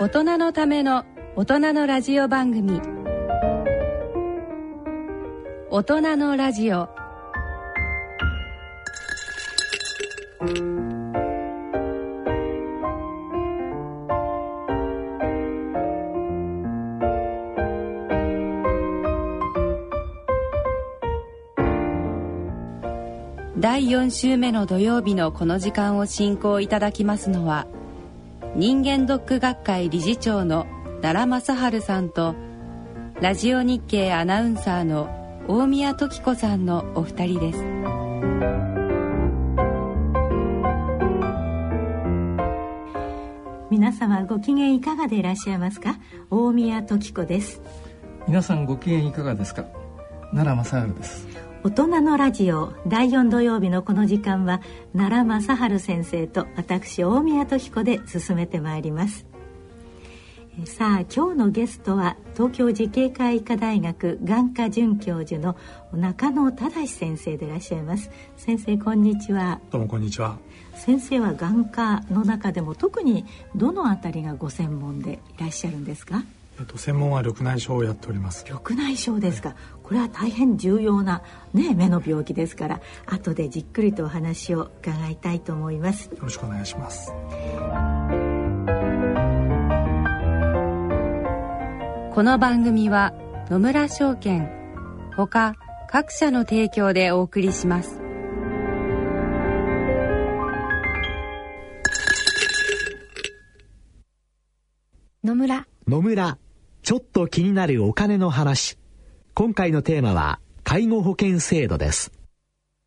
大人のための大人のラジオ番組。大人のラジオ。第4週目の土曜日のこの時間を進行いただきますのは人間ドック学会理事長の奈良正治さんとラジオ日経アナウンサーの大宮時子さんのお二人です。皆様ご機嫌いかがでいらっしゃいますか？大宮時子です。皆さんご機嫌いかがですか？奈良正治です大人のラジオ第4土曜日のこの時間は奈良正治先生と私大宮時子で進めてまいります。さあ今日のゲストは東京慈恵会医科大学眼科准教授の中野忠先生でいらっしゃいます。先生こんにちは。どうもこんにちは。先生は眼科の中でも特にどのあたりがご専門でいらっしゃるんですか？えっと、専門は緑内障をやっております。緑内障ですか、はい、これは大変重要な、ね、目の病気ですから後でじっくりとお話を伺いたいと思います。よろしくお願いします。この番組は野村証券ほか各社の提供でお送りします。野村。野村。ちょっと気になるお金の話。今回のテーマは介護保険制度です。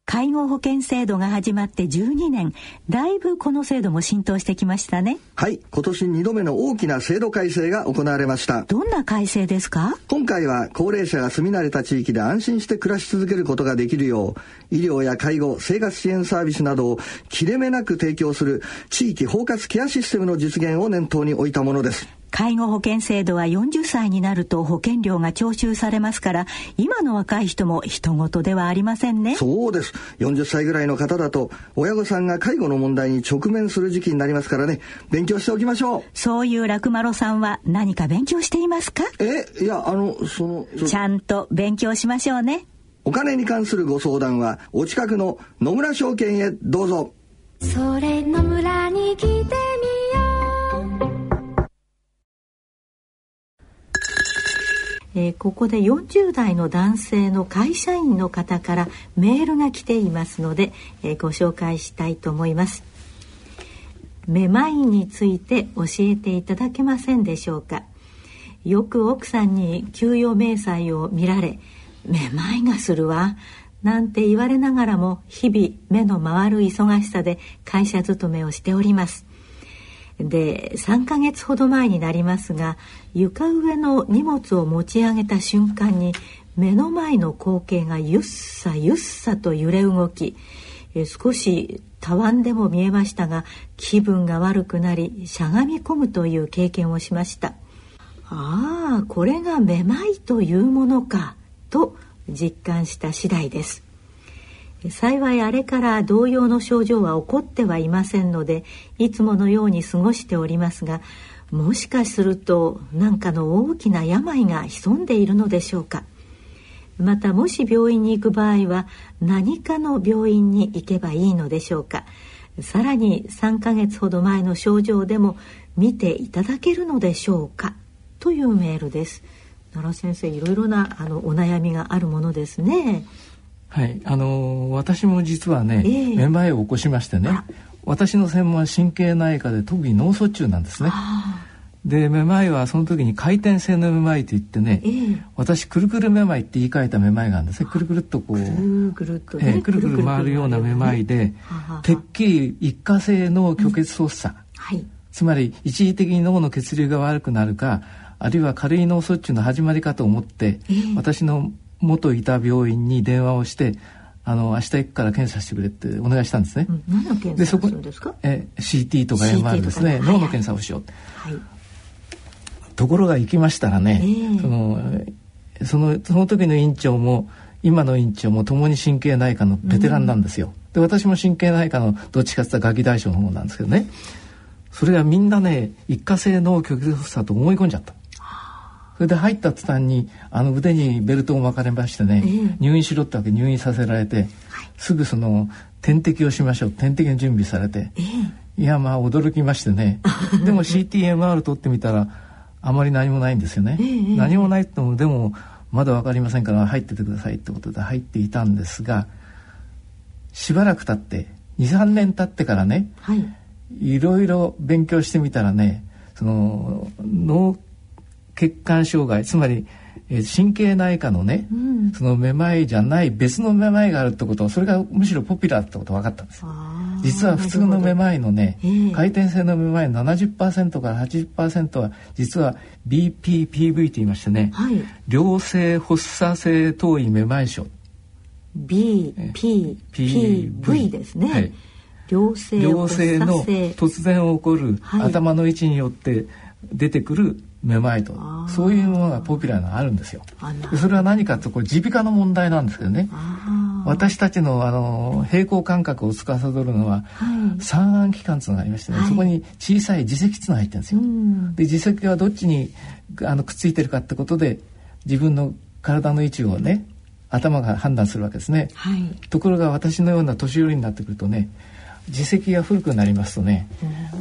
介護保険制度が始まって12年、だいぶこの制度も浸透してきましたね。はい、今年2度目の大きな制度改正が行われました。どんな改正ですか？今回は高齢者が住み慣れた地域で安心して暮らし続けることができるよう、医療や介護、生活支援サービスなどを切れ目なく提供する地域包括ケアシステムの実現を念頭に置いたものです。介護保険制度は40歳になると保険料が徴収されますから今の若い人も人事ではありませんね。そうです。40歳ぐらいの方だと親御さんが介護の問題に直面する時期になりますからね。勉強しておきましょう。そういう楽丸さんは何か勉強していますか？えいやあのそのちゃんと勉強しましょうね。お金に関するご相談はお近くの野村証券へどうぞ。それ野村に来てみよえー、ここで40代の男性の会社員の方からメールが来ていますので、えー、ご紹介したいと思います。めまいについて教えていただけませんでしょうか。よく奥さんに給与明細を見られ、めまいがするわ。なんて言われながらも日々目の回る忙しさで会社勤めをしております。で3ヶ月ほど前になりますが床上の荷物を持ち上げた瞬間に目の前の光景がゆっさゆっさと揺れ動き少したわんでも見えましたが気分が悪くなりしゃがみ込むという経験をしました。ああこれがめまいというものかと実感した次第です。幸いあれから同様の症状は起こってはいませんのでいつものように過ごしておりますがもしかすると何かの大きな病が潜んでいるのでしょうか。またもし病院に行く場合は何かの病院に行けばいいのでしょうか。さらに3ヶ月ほど前の症状でも見ていただけるのでしょうか。というメールです。奈良先生いろいろなあのお悩みがあるものですね。はい、あの私も実はね、えー、めまいを起こしましてね私の専門は神経内科で特に脳卒中なんですね。でめまいはその時に回転性のめまいといってね、えー、私くるくるめまいって言い換えためまいがあるんですね。くるくるっとこうくるくると、ね、えー、くるくる回るようなめまいでてっきり一過性の虚血発作、うん。はい、つまり一時的に脳の血流が悪くなるかあるいは軽い脳卒中の始まりかと思って、えー、私の元いた病院に電話をしてあの明日行くから検査してくれってお願いしたんですね。うん、何の検査をするんですか？え CT とか MR ですね、脳の検査をしよう、はい、ところが行きましたらね、えー、そのそのその時の院長も今の院長も共に神経内科のベテランなんですよ。うん、で私も神経内科のどっちかっていうとガキ大将の方なんですけどね。それがみんなね一過性脳虚血発作と思い込んじゃったそれで入った途端にあの腕にベルトを巻かれましてね、えー、入院しろってわけ入院させられて、はい、すぐその点滴をしましょう点滴の準備されて、えー、いやまあ驚きましてね。でも CTMR 取ってみたらあまり何もないんですよね、えー、何もないってもでもまだ分かりませんから入っててくださいってことで入っていたんですがしばらく経って23年経ってからね、はい、いろいろ勉強してみたらねその脳血管障害つまり神経内科のね、うん、そのめまいじゃない別のめまいがあるってことそれがむしろポピュラーってこと分かったんです。実は普通のめまいのね、えー、回転性のめまいの70%から80%は実は BPPV と言いましてね、はい、良性発作性頭位めまい症。BPPV ですね、はい、良性良性の突然起こる頭の位置によって出てくるめまいと。そういうものがポピュラーなあるんですよ。それは何かとこれ耳鼻科の問題なんですけどね。私たちのあの平衡感覚を司るのは、はい、三暗器官つながりましてね、はい、そこに小さい耳石つが入ってるんですよ。で耳石はどっちにあのくっついてるかってことで自分の体の位置をね頭が判断するわけですね。はい、ところが私のような年寄りになってくるとね耳石が古くなりますとね、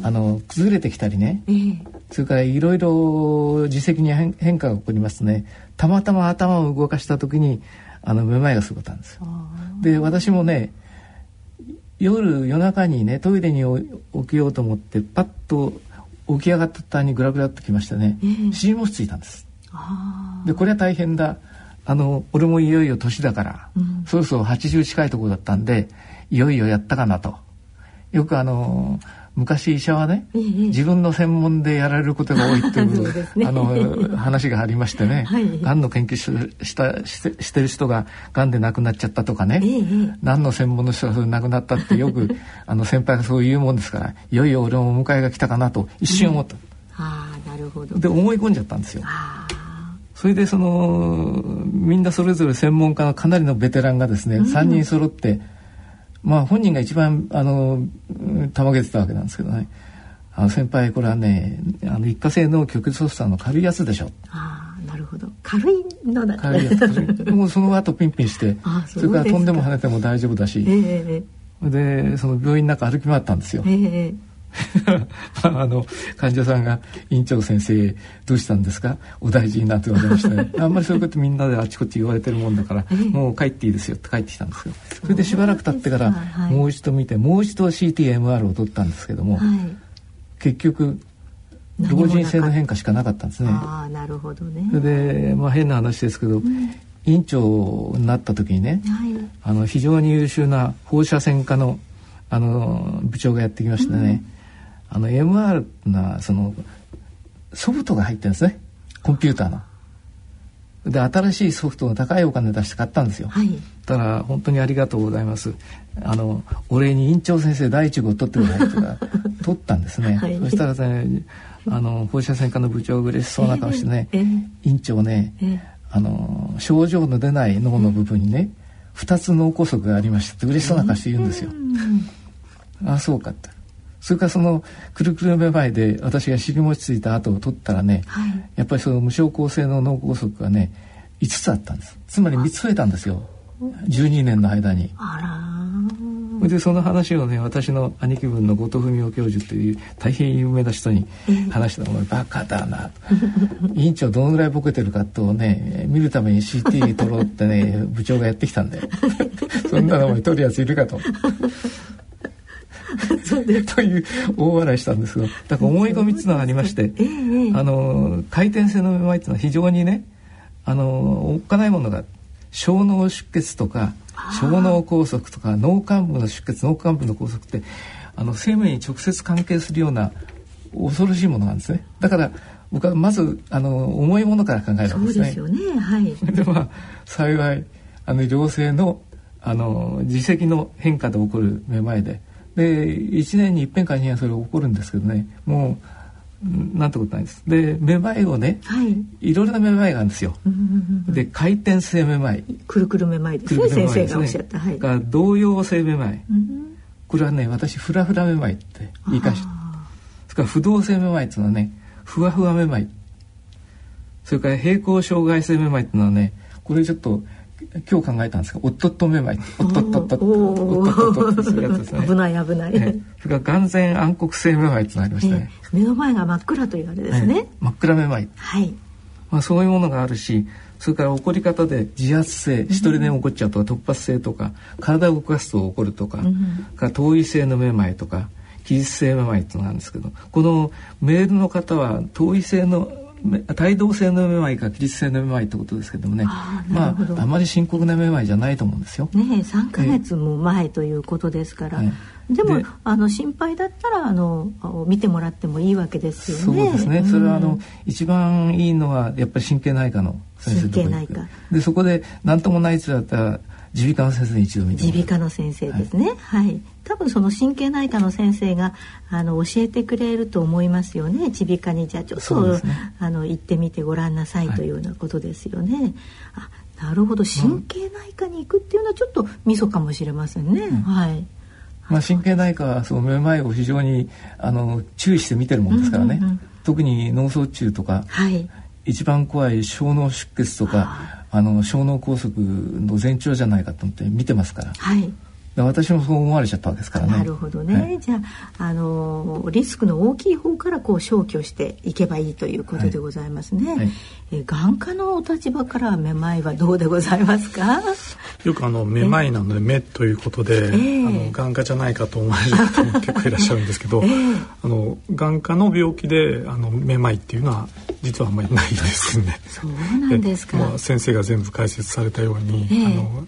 あの崩れてきたりね、えー、それからいろいろ耳石に変化が起こりますとね。たまたま頭を動かした時にあのめまいがすごかったんですよ。で私もね夜夜中にねトイレに起きようと思ってパッと起き上がった途端にグラグラっときましてね、えー、尻もついたんです。でこれは大変だ。あの俺もいよいよ年だから、うん、そろそろ80近いところだったんでいよいよやったかなと。よくあの昔医者はね、自分の専門でやられることが多いっていう、ね、あの話がありましてね、はい、がんの研究したしてしてる人ががんで亡くなっちゃったとかね、何の専門の人が亡くなったってよく あの先輩がそう言うもんですからいよいよ俺もお迎えが来たかなと一瞬思った。あなるほど。で思い込んじゃったんですよ。それでそのみんなそれぞれ専門家のかなりのベテランがですね、うん、3人揃ってまあ本人が一番あのたまげてたわけなんですけどね。あの先輩これはねあの一過性の極ソフトの軽いやつでしょ。ああなるほど。軽いのだ。軽いやつ。もうその後ピンピンして それから飛んでも跳ねても大丈夫だし、えー、でその病院の中歩き回ったんですよ、えー あの患者さんが「院長先生どうしたんですか？お大事になって言われましたね。あんまりそういうことみんなであちこち言われてるもんだからもう帰っていいですよって帰ってきたんですよそれでしばらく経ってからもう一度見てもう一度 CTMR を取ったんですけども、はい、結局老人性の変化しかなかったんですね。あなるほどね。それで、まあ、変な話ですけど、うん。院長になった時にね、はい、あの非常に優秀な放射線科のあの部長がやってきましてね、あの MR なそのソフトが入ってるんですねコンピューターの。で新しいソフトの高いお金出して買ったんですよ。はい、だから本当にありがとうございます。あのお礼に院長先生第一号取ってくださいとか取ったんですね。はい、そしたらねあの放射線科の部長が嬉しそうな顔してね、えー、院長ね、えー、あの症状の出ない脳の部分にね2つ脳梗塞がありましたって嬉しそうな顔して言うんですよ。ああそうかって。それからそのくるくるめまいで私が尻餅ついた後を取ったらね、はい、やっぱりその無症候性の脳梗塞がね5つあったんです。つまり3つ増えたんですよ。12年の間に。でその話をね私の兄貴分の後藤文夫教授という大変有名な人に話したら「バカだな」委員長どのぐらいボケてるかとね見るために CT 取ろうってね部長がやってきたんだよ。そんなのお前取るやついるかと。という大笑いしたんですがだから思い込みっていうのがありまして、あの回転性のめまいっていうのは非常にねあのおっかないものが小脳出血とか小脳梗塞とか脳幹部の出血脳幹部の梗塞ってあの生命に直接関係するような恐ろしいものなんですねだから僕はまずあの重いものから考えるわけですね。そうですよね。はい。でまあ幸いあの良性のあの耳石の変化で起こるめまいでで1年に一遍か二遍それ起こるんですけどね。もうなんてことないです。でめまいをね、はい、いろいろなめまいがあるんですよ。で回転性めまい。くるくるめまいですね先生がおっしゃった。はい、が動揺性めまい、これはね私フラフラめまいって言い返した。れから不動性めまいっていうのはねふわふわめまい。それから平行障害性めまいっていうのはねこれちょっと今日考えたんですがおっとっとめまい。おっとっとっとおっとっとっとするやつですね危ない危ない、ね、それから眼前暗黒性めまいってなりましたね、えー、目の前が真っ暗というあれですね、真っ暗めまいはいまあそういうものがあるしそれから起こり方で自発性一人で起こっちゃうとか突発性とか体を動かすと起こるとか,、から遠い性のめまいとか起立性めまいっていうのがあるんですけどこのメールの方は遠い性の帯同性のめまいか起立性のめまいってことですけどもね。まああまり深刻なめまいじゃないと思うんですよ。ね三ヶ月も前ということですから、はい、でもあの心配だったらあの見てもらってもいいわけですよね。そうですね。それはあの、うん、一番いいのはやっぱり神経内科の先生神経内科。でそこで何ともない人だったら耳鼻科の先生に一度見て耳鼻科の先生ですね、はい、はい、多分その神経内科の先生があの教えてくれると思いますよね。耳鼻科にじゃあちょっと、ね、あの行ってみてごらんなさいというようなことですよね、はい、あなるほど。神経内科に行くっていうのはちょっとミソかもしれませんね、うん、はい。まあ、神経内科はそのめまいを非常にあの注意して見てるもんですからね、うんうんうん、特に脳卒中とか、はい、一番怖い小脳出血とかあの小脳梗塞の前兆じゃないかと思って見てますから。はい私もそう思われちゃったわけですからね。なるほどね。はい、じゃあ、あのリスクの大きい方からこう消去していけばいいということでございますね。はいはい、え眼科のお立場からめまいはどうでございますか？よくあのめまいなので目ということで、えー、あの眼科じゃないかと思われる方も結構いらっしゃるんですけど、えー、あの眼科の病気であのめまいっていうのは実はあんまりないですね。そうなんですか。まあ先生が全部解説されたように、えー、あの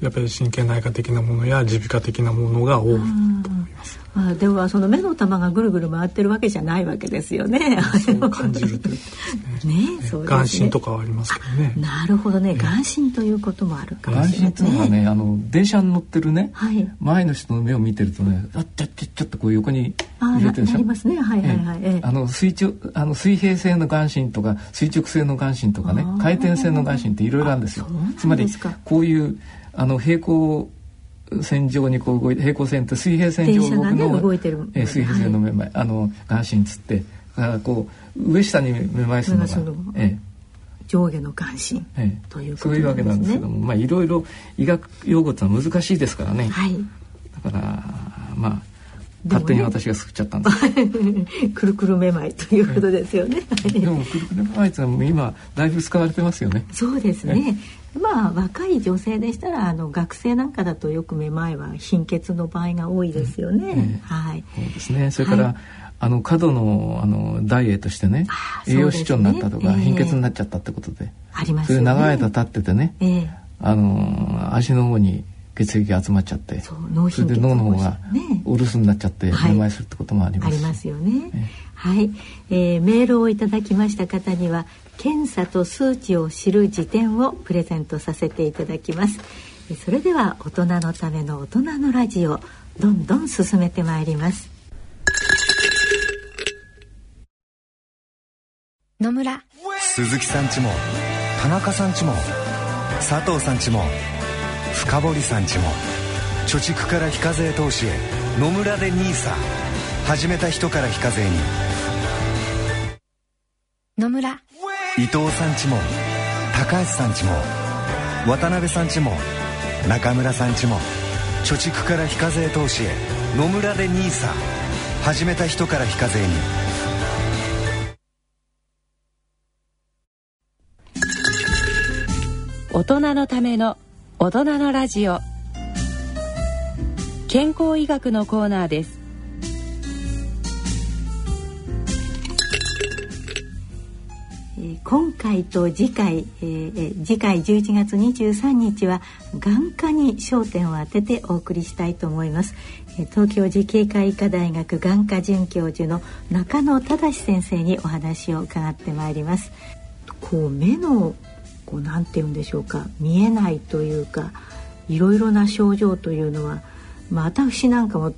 やっぱり神経内科的なものや耳鼻科的なものが多いと思います。まあでもその目の玉がぐるぐる回ってるわけじゃないわけですよね。そう感じるということですね。ね、そう眼神とかはありますけどね。なるほどね、眼神ということもあるかもしれない、眼神というのはね、あの電車に乗ってるね、はい、前の人の目を見てるとね、あっちゃっちゃちょっとこう横に入れてるでしょ？ありますね、はいはいはい。ええ、あの水中あの水平性の眼神とか垂直性の眼神とかね、回転性の眼神っていろいろあるんですよ。つまりこういうあの平行線上にこう動いて平行線って水平線上動くの、ね、え水平線のめまい、はい、あの眼神つってあこう上下にめまいするのが、ええ、上下の眼神、ええ、というそういうわけなんですけどもまあいろいろ医学用語ってのは難しいですからね、はい、だからまあ勝手に私が作っちゃったんです。くるくるめまいということですよね。でもくるくるめまいって今だいぶ使われてますよね。そうですね。まあ若い女性でしたらあの学生なんかだとよくめまいは貧血の場合が多いですよね。えー、はい。そうですね。それから、はい、あの過度のあのダイエットしてね栄養失調になったとか、ねえ。ー、貧血になっちゃったってことで、あります、ね、それ長い間経っててね、えー、あの足の方に血液が集まっちゃってそれで脳の方がお留守になっちゃってめまいするってこともあります、ありますよね。はい、えー、メールをいただきました方には検査と数値を知る辞典をプレゼントさせていただきます。それでは大人のための大人のラジオどんどん進めてまいります。野村。鈴木さんちも田中さんちも佐藤さんちも深堀さんちも貯蓄から非課税投資へ野村で NISA 始めた人から非課税に。野村伊藤さんちも高橋さんちも渡辺さんちも中村さんちも貯蓄から非課税投資へ野村で NISA 始めた人から非課税に。大人のための大人のラジオ。健康医学のコーナーです。今回と次回、えー、次回11月23日は眼科に焦点を当ててお送りしたいと思います。東京慈恵会医科大学眼科准教授の中野忠先生にお話を伺ってまいります。こう目のこうなんて言うんでしょうか見えないというかいろいろな症状というのはまあ、私なんかも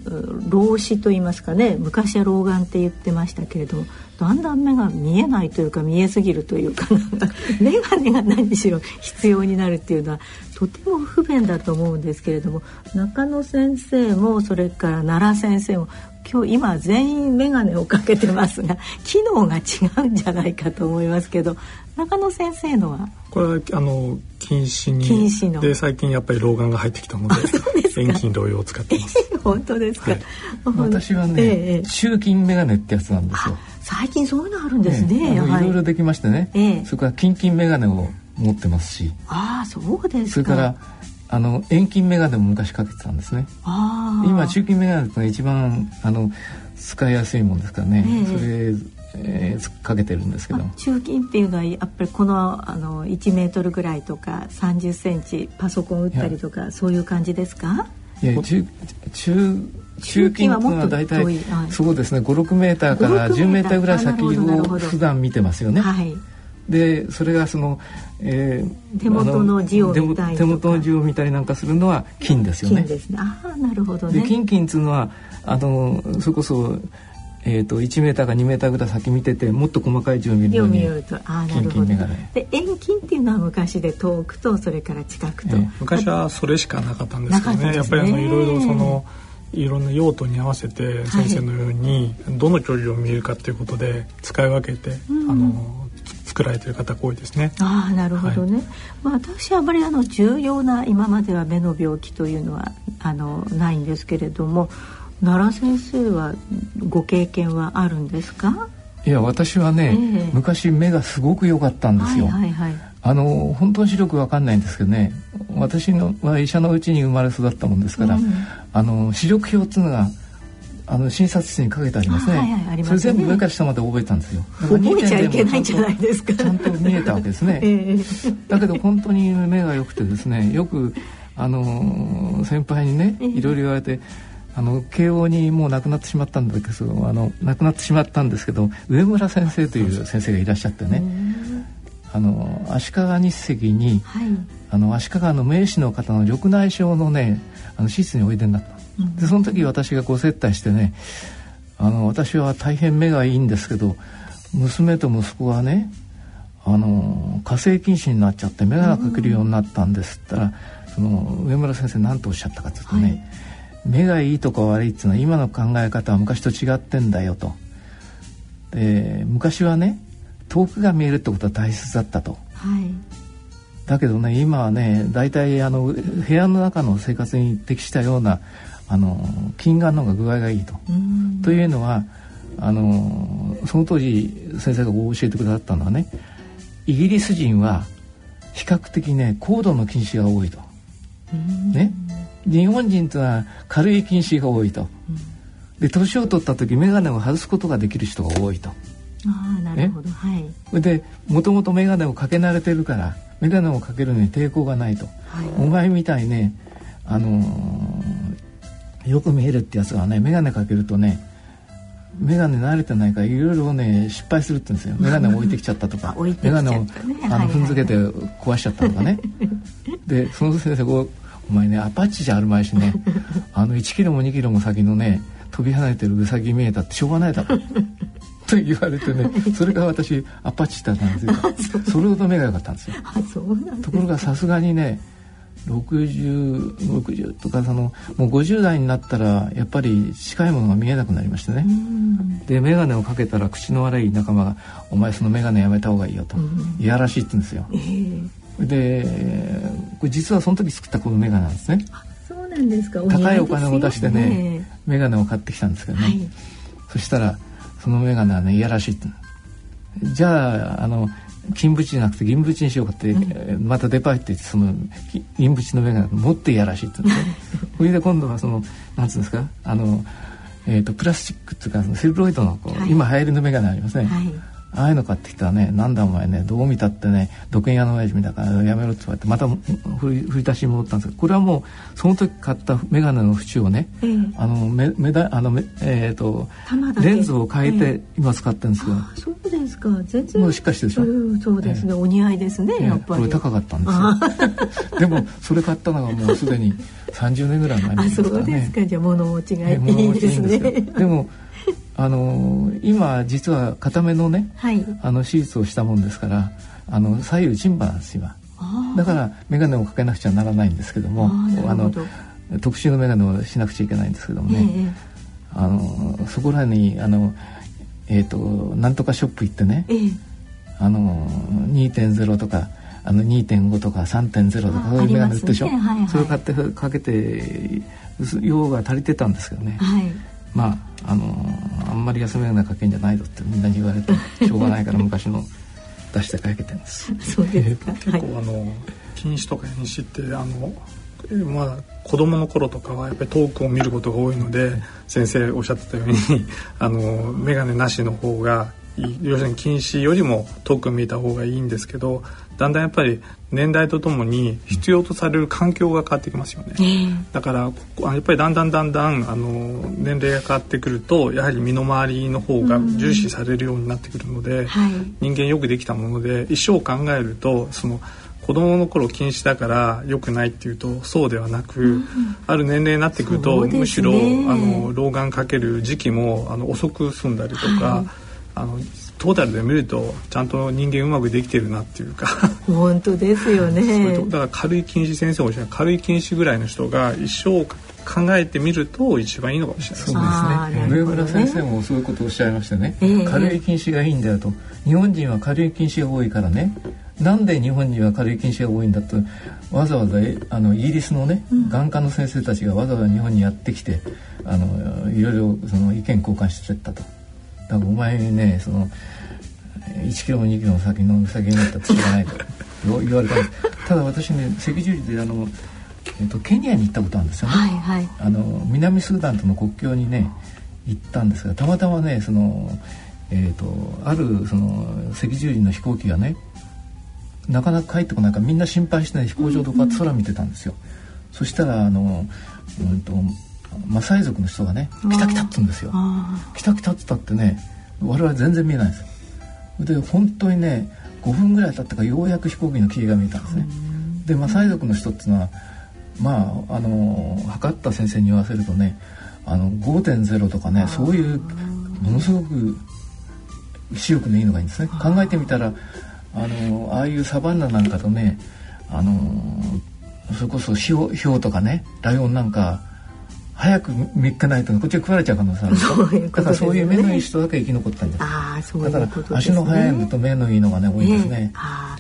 老子と言いますかね昔は老眼って言ってましたけれどもだんだん目が見えないというか見えすぎるというか 眼鏡が何しろ必要になるっていうのはとても不便だと思うんですけれども中野先生もそれから奈良先生も今日今全員眼鏡をかけてますが機能が違うんじゃないかと思いますけど中野先生のは？これはあの近視に近視ので最近やっぱり老眼が入ってきたので遠近療養を使ってます。本当ですか。はい、私はね、ええ、中近眼鏡ってやつなんですよ。最近そういうのあるんですね。いろいろできましてね。ええ、それから近近眼鏡を持ってますし。ああ、そうですそれからあの遠近眼鏡も昔かけてたんですね。今中近眼鏡が一番あの使いやすいもんですからね。えそれえー、かけてるんですけど中近っていうのはやっぱりこのあの1メートルぐらいとか30センチパソコン打ったりとかそういう感じですか？いや中中中近はもっと大体、そうですね。56メーターから10メーター。ぐらい先を普段見てますよね。はい。でそれがその、えー、手元の字を見たり手元の字を見たりなんかするのは金ですよね。金ですね。ああなるほどね。で金金っていうのはあのそれこそえーと、1メーターか2メーターぐらい先見ててもっと細かい字を見るのにあなるほどで遠近っていうのは昔で遠くとそれから近くと、えー、昔はそれしかなかったんですけどね、ね、やっぱりあのいろいろそのいろんな用途に合わせて先生のようにどの距離を見るかということで使い分けて、うん、あの作られてる方が多いですね。ああなるほどね。はい、まあ私はあまりあの重要な今までは目の病気というのはあのないんですけれども、奈良先生はご経験はあるんですか？いや私はね、えー、昔目がすごく良かったんですよ、はいはいはい、あの本当に視力わかんないんですけどね私のは医者のうちに生まれ育ったもんですから、うん、あの視力表っていうのがあの診察室にかけてありますね。はいはい、それ全部上から下まで覚えたんですよ。覚えちゃいけないんじゃないですか。ちゃんと見えたわけですね。えー、だけど本当に目が良くてですね、よくあの先輩にね、いろいろ言われて。あの慶応にもう亡くなってしまったんだけどあの亡くなってしまったんですけど上村先生という先生がいらっしゃってねあの足利日赤に、はい、あの足利の名士の方の緑内障のねあの施設においでになった、うん、でその時私がご接待してねあの私は大変目がいいんですけど娘と息子はねあの火星禁止になっちゃって眼鏡かけるようになったんですって言ったら、その上村先生何とおっしゃったかというとね、はい。目がいいとか悪いっていうのは今の考え方は昔と違ってんだよと。で昔はね遠くが見えるってことは大切だったと。はい、だけどね今はね大体あの部屋の中の生活に適したようなあの近眼の方が具合がいいと。というのはあのその当時先生が教えてくださったのはねイギリス人は比較的ね高度の近視が多いと。ね、日本人とは軽い近視が多いと、で年を取った時眼鏡を外すことができる人が多いと。あなるほど、はい、でもともと眼鏡をかけ慣れてるから眼鏡をかけるのに抵抗がないと、はい、お前みたいね、あのー、よく見えるってやつはね眼鏡かけるとね眼鏡慣れてないからいろいろね失敗するって言うんですよ。眼鏡を置いてきちゃったとか。眼鏡をあの踏んづけて壊しちゃったとかね。でその先生こうお前ねアパッチじゃあるまいしねあの1キロも2キロも先のね飛び離れてるウサギ見えたってしょうがないだろと言われてね それが私アパッチだったんですよ。それほど目が良かったんですよ。ところがさすがにね6060とかそのもう50代になったらやっぱり近いものが見えなくなりましてね。で眼鏡をかけたら口の悪い仲間が「お前その眼鏡やめた方がいいよ」といやらしいって言うんですよ。えーでこれ実はその時作ったこの眼鏡なんですね。そうなんですか。高いお金を出してね眼鏡を買ってきたんですけどね、はい、そしたらその眼鏡はねいやらしい。じゃああの金縁じゃなくて銀縁にしようかって、うん、またデパート行ってその銀縁の眼鏡もっといやらしいって それで今度はそのなんつうんですか？あの、えーと、プラスチックっていうかそのセルロイドのこう、はい、今流行りの眼鏡ありますね、はいああいうの買ってきたらね。なんだお前ね。どう見たってね。土建屋の親父みたいからやめろって言われてまた振り振り出しに戻ったんですけどこれはもうその時買った眼鏡の縁をね、えー、あの目目だあのえっ、ー、とレンズを変えて今使ってるんですけど、えー、そうですか。全然。もうしっかりしてるでしょ、うそうですね、えー、お似合いですねやっぱり、これ高かったんですよ。でもそれ買ったのがもうすでに30年ぐらい前になりますからね。あそうですか。じゃあ物持ちがいいですね。でも あの今実は固めのね、はい、あの手術をしたもんですからあの左右チンバなんです今だから眼鏡をかけなくちゃならないんですけどもあの特殊の眼鏡をしなくちゃいけないんですけどもね、えー、あのそこらにあのえっ、ー、となんとかショップ行ってね、えー、あの2.0とかあの2.5とか3.0とかそういう眼鏡売ってでしょ、ね。はいはい、それを買ってかけて用が足りてたんですけどね、はい、まああのあんまり休めなかけんじゃないぞってみんなに言われて しょうがないから昔の出してかけてるんです。そうですか。結構、あの禁止とか禁止ってあのまあ子供の頃とかはやっぱり遠くを見ることが多いので先生おっしゃってたようにあの眼鏡なしの方が要するに禁止よりも遠く見えた方がいいんですけどだんだんやっぱり年代とともに必要とされる環境が変わってきますよね、えー、だからやっぱりだんだんだんだんあの年齢が変わってくるとやはり身の回りの方が重視されるようになってくるので、はい、人間よくできたもので一生考えるとその子供の頃禁止だから良くないっていうとそうではなく、うん、ある年齢になってくると、ね、むしろあの老眼かける時期もあの遅く済んだりとか、はい、あのトータルで見るとちゃんと人間うまくできてるなっていうか。本当ですよね。だから軽い禁止先生おっしゃる。軽い禁止ぐらいの人が一生考えてみると一番いいのかもしれないですね。上村先生もそういうことをおっしゃいましてね、えー、軽い禁止がいいんだよと。日本人は軽い禁止が多いからね。なんで日本には軽い禁止が多いんだとわざわざあのイギリスのね、うん、眼科の先生たちがわざわざ日本にやってきてあのいろいろその意見交換してったと。だからお前ねその1キロも2キロも先の先になったら知らないと 言われたんです。ただ私ね赤十字であの、えっと、ケニアに行ったことあるんですよね、はいはい、あの南スーダンとの国境にね行ったんですがたまたまねその、えーと、あるその赤十字の飛行機がねなかなか帰ってこないからみんな心配して、ね、飛行場とか空見てたんですよ、うんうん、そしたらあの、うんと、マサイ族の人がね「来た来た」っつうんですよ「来た来た」っつったってね我々全然見えないんですよ。で本当にね5分ぐらい経ったかようやく飛行機の霧が見えたんですね。でマサイ族の人っていうのはまああの測った先生に言わせるとねあの5.0とかねそういうものすごく視力のいいのがいいんですね。考えてみたらあのああいうサバンナなんかとねあのそれこそヒョウとかねライオンなんか早く3日ないとこっちが食われちゃう可能性ある。そういうだからそういう目のいい人だけ生き残ったんです。あそういう、ね、だから足の速いのと目のいいのがね多いですね、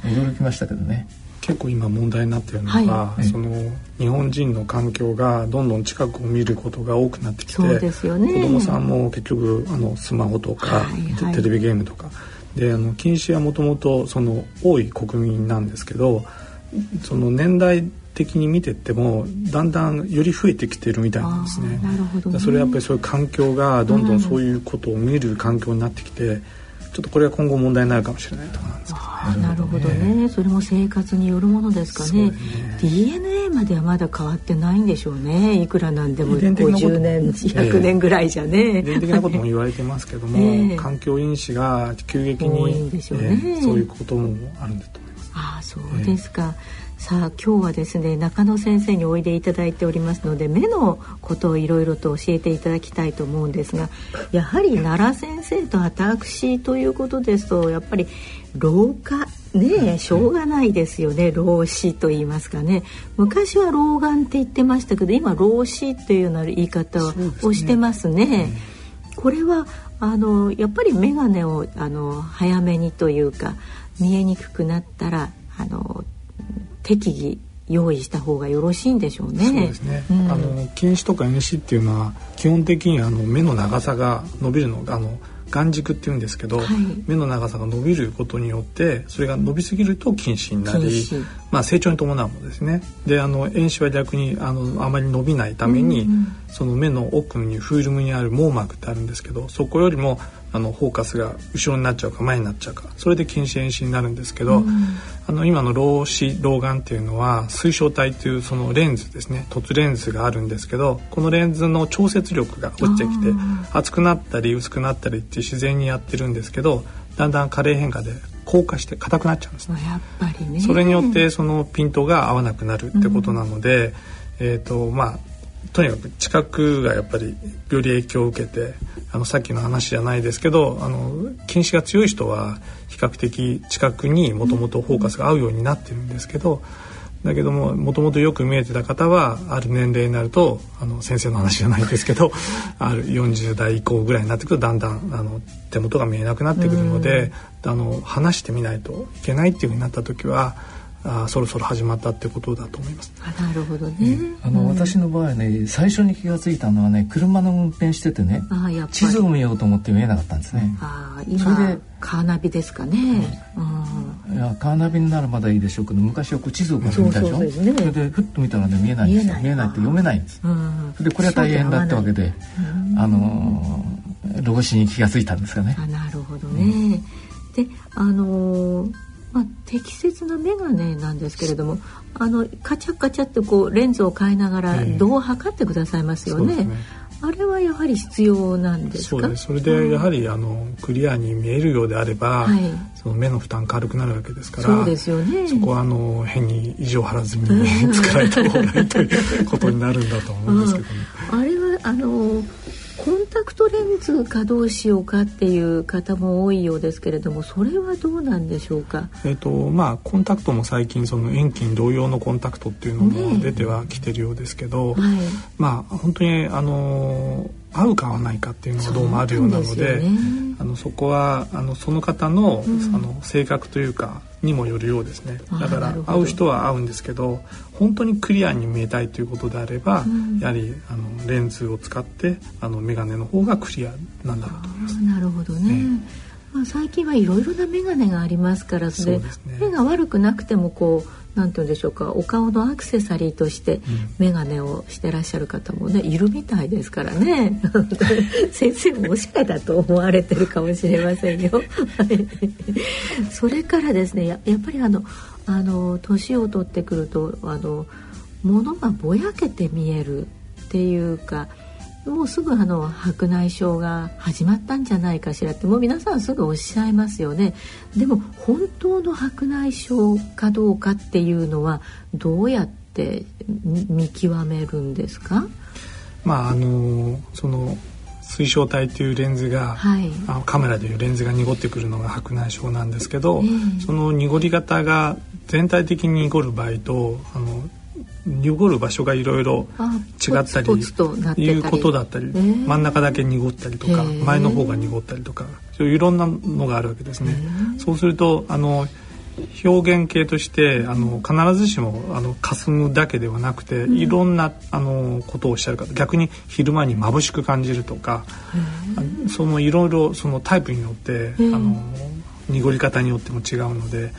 えー、驚きましたけどね。結構今問題になっているのが、はい、その日本人の環境がどんどん近くを見ることが多くなってきてそうですよ、ね、子供さんも結局あのスマホとか、はいはい、テレビゲームとか。であの禁止はもともとその多い国民なんですけどその年代的に見てってもだんだんより増えてきてるみたいなんですね。なるほど、ね、それはやっぱりそういう環境がどんどんそういうことを見る環境になってきて、うん、ちょっとこれは今後問題になるかもしれないところなんですけど、ね、なるほどね。それも生活によるものですかね。ね DNA まではまだ変わってないんでしょうね。いくらなんでも50年、100年ぐらいじゃね。遺伝的なことも言われてますけども、えー、環境因子が急激に、ねえー、そういうこともあるんだと思います。ああ、そうですか。えーさあ今日はですね中野先生においでいただいておりますので目のことをいろいろと教えていただきたいと思うんですがやはり奈良先生と私ということですとやっぱり老化ねしょうがないですよね。老死と言いますかね。昔は老眼って言ってましたけど今老死っていうような言い方をしてますね。すね。これはあのやっぱり眼鏡をあの早めにというか見えにくくなったらあの適宜用意した方がよろしいんでしょうね。そうですね。うん、あの近視とか遠視っていうのは基本的にあの目の長さが伸びるのがあの眼軸って言うんですけど、はい、目の長さが伸びることによってそれが伸びすぎると近視になり、まあ、成長に伴うものですね。であの遠視は逆にあのあまり伸びないために、うんうん、その目の奥にフィルムにある網膜ってあるんですけどそこよりもあのフォーカスが後ろになっちゃうか前になっちゃうか。それで近視遠視になるんですけど、うん、あの今の老視老眼っていうのは水晶体というそのレンズですね。凸レンズがあるんですけどこのレンズの調節力が落ちてきて厚くなったり薄くなったりって自然にやってるんですけどだんだん加齢変化で硬化して硬くなっちゃうんですね。やっぱりね。それによってそのピントが合わなくなるってことなので、うん、えっ、ー、とまあとにかく知覚がやっぱりより影響を受けてあのさっきの話じゃないですけどあの近視が強い人は比較的知覚にもともとフォーカスが合うようになってるんですけどだけどももともとよく見えてた方はある年齢になるとあの先生の話じゃないですけど ある40代以降ぐらいになってくるとだんだんあの手元が見えなくなってくるので、あの話してみないといけないっていうふうになった時はあそろそろ始まったってことだと思います。なるほどね。あの、うん、私の場合ね最初に気が付いたのはね車の運転しててね地図を見ようと思って見えなかったんですね。あ今それでカーナビですかね。うん、いやカーナビにならまだいいでしょうけど昔はこう地図をこう見たでしょ？そそ、ね、れでふっと見たらね見えないんですよ見えないって読めないんです。でこれは大変だったわけで、あの老子に気が付いたんですかね。あなるほどね。であのーまあ、適切な眼鏡なんですけれどもあのカチャカチャってこうレンズを変えながら度を測ってくださいますよね。えー、ねあれはやはり必要なんですか？それでやはり、あのクリアに見えるようであれば、はい、その目の負担軽くなるわけですから。そうですよね。そこはあの変に意地を張らずに 使えた方がいいということになるんだと思うんですけどね。あれはあのコンタクトレンズかどうしようかっていう方も多いようですけれどもそれはどうなんでしょうか？えっ、とまあコンタクトも最近その遠近同様のコンタクトっていうのも出てはきてるようですけど、ねはい、まあ本当にあの合うか合わないかっていうのがどうもあるようなので、ね、あのそこはあのその方のうん、あの性格というかにもよるようですね。だから会う人は会うんですけど本当にクリアに見えたいということであれば、うん、やはりあのレンズを使ってあの眼鏡の方がクリアなんだろうと思います。なるほどね、まあ、最近はいろいろな眼鏡がありますからそれ、ね、目が悪くなくてもこうなんて言うんでしょうかお顔のアクセサリーとして眼鏡をしてらっしゃる方もねいるみたいですからね。先生もおしゃれだと思われてるかもしれませんよ。それからですねややっぱりあのあの年を取ってくるとあの物がぼやけて見えるっていうかもうすぐあの白内障が始まったんじゃないかしらってもう皆さんすぐおっしゃいますよね。でも本当の白内障かどうかっていうのはどうやって見極めるんですか？まああのその水晶体というレンズが、はい、あのカメラでいうレンズが濁ってくるのが白内障なんですけど、えー、その濁り方が全体的に濁る場合とあの濁る場所がいろいろ違ったりいうことだったり真ん中だけ濁ったりとか前の方が濁ったりとかいろんなのがあるわけですね。そうするとあの表現形としてあの必ずしもあの霞むだけではなくて、いろんなあのことをおっしゃる方逆に昼間に眩しく感じるとかそのいろいろそのタイプによってあの濁り方によっても違うので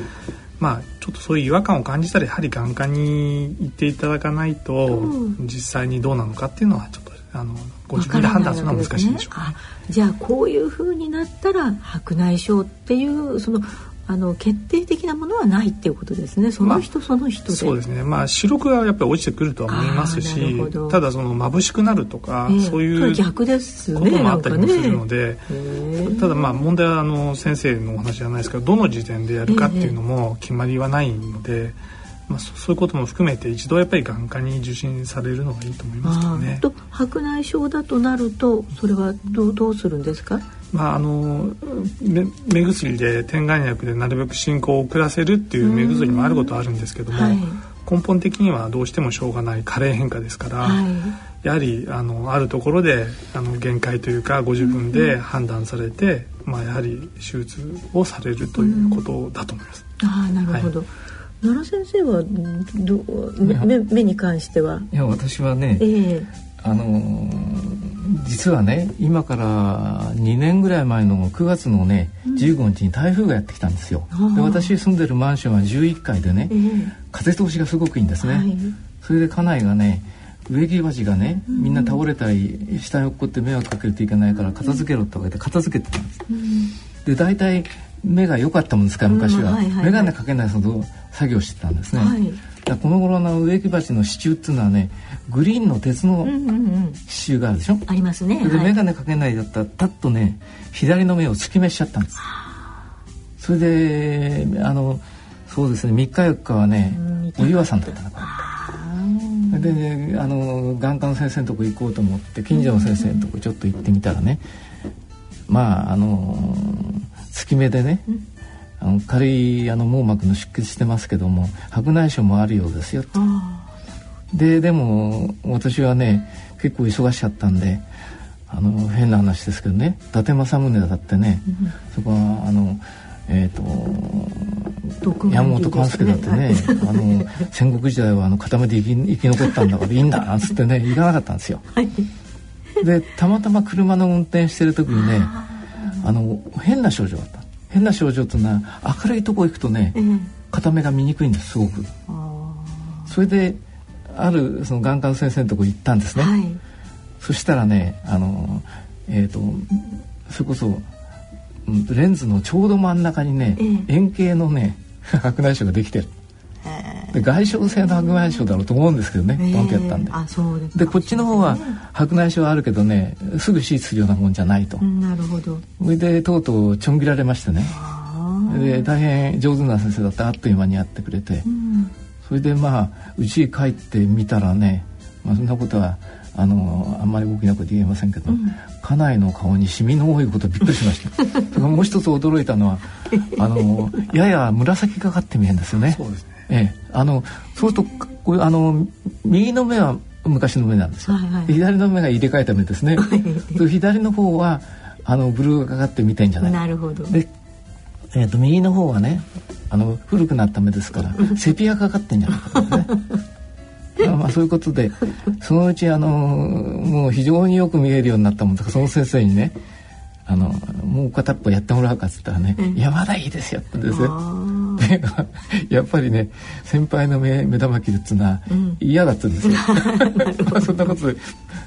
まあ、ちょっとそういう違和感を感じたらやはり眼科に行っていただかないと、実際にどうなのかっていうのはちょっとあのご自分で判断するのは難しいでしょう、ね、じゃあこういうふうになったら白内障っていうそのあの決定的なものはないっていうことですね。その人その人で、まあ、そうですね。まあ視力がやっぱり落ちてくるとは思いますしただその眩しくなるとか、えー、そういう逆ですこともあったりもするので、ね、ただまあ問題はあの先生のお話じゃないですけどどの時点でやるかっていうのも決まりはないので。えーまあ、そういうことも含めて一度やっぱり眼科に受診されるのがいいと思いますけどね。と白内障だとなるとそれはどうどうするんですか？まあ、あの目薬で点眼薬でなるべく進行を遅らせるっていう目薬もあることはあるんですけども、はい、根本的にはどうしてもしょうがない加齢変化ですから、はい、やはりあのあるところであの限界というかご自分で判断されて、うん、まあ、やはり手術をされるということだと思います。うん、あなるほど、はい奈良先生はど目目に関しては？いや私はね、えー、あの実はね今から2年ぐらい前の9月のね、15日に台風がやってきたんですよ。で私住んでるマンションは11階でね、風通しがすごくいいんですね。はい、それで家内がね植木鉢がねみんな倒れたり下に落っこって迷惑かけるといけないから片付けろってわけで片付けてたんです。で大体目が良かったもんですから昔は,、はいはい、眼鏡かけないその作業してたんですね。はい。この頃の植木鉢の支柱っていうのはねグリーンの鉄の支柱があるでしょ、うんうんうん、ありますね。で、眼鏡かけないだったらタッとね左の目を突き目しちゃったんです。それであのそうですね3日4日はねお岩さんだったのかな。であの眼科の先生のとこ行こうと思って近所の先生のとこちょっと行ってみたらね、まああの月目でね、あの軽いあの網膜の出血してますけども白内障もあるようですよ。ででも私はね結構忙しかったんであの変な話ですけどね伊達政宗だってね、うん、そこはあのえーと、山本勘介だってね、あの戦国時代はあの固めで生き生き残ったんだからいいんだなん つってね行かなかったんですよ。はい、でたまたま車の運転してる時にねあの変な症状だった変な症状っていうのは明るいとこ行くとね、えー、片目が見にくいんですすごく。それであるその眼科の先生のとこ行ったんですね。はい、そしたらねあのえっ、ー、とそれこそレンズのちょうど真ん中にね、えー、円形のね白内障ができてる。で外傷性の白内障だろうと思うんですけどね、ポンとやったんで。あそうですでこっちの方は白内障はあるけどねすぐ手術するようなもんじゃないと。なるほど。それでとうとうちょん切られましてね。で大変上手な先生だってあっという間にやってくれて、うん、それでまあうちへ帰ってみたらね、まあ、そんなことはあのあんまり大きな声で言えませんけど、うん、家内の顔にシミの多いことびっくりしました もう一つ驚いたのはあのやや紫がかって見えるんですよね。そうですねええ、あのそうするとこうあの右の目は昔の目なんですよ、はいはい、左の目が入れ替えた目ですね。左の方はあのブルーがかかって見てんじゃない。なるほど。で、えーと、右の方はねあの古くなった目ですから セピアかかってんじゃないかとね。まあそういうことでそのうちあのもう非常によく見えるようになったもんだからその先生にねあのもう片っぽやってもらうかっつったらね「うん、いやまだいいですよ」ってですね。やっぱりね先輩の目目玉切るっつうのは嫌だっつうんですよ。そんなことで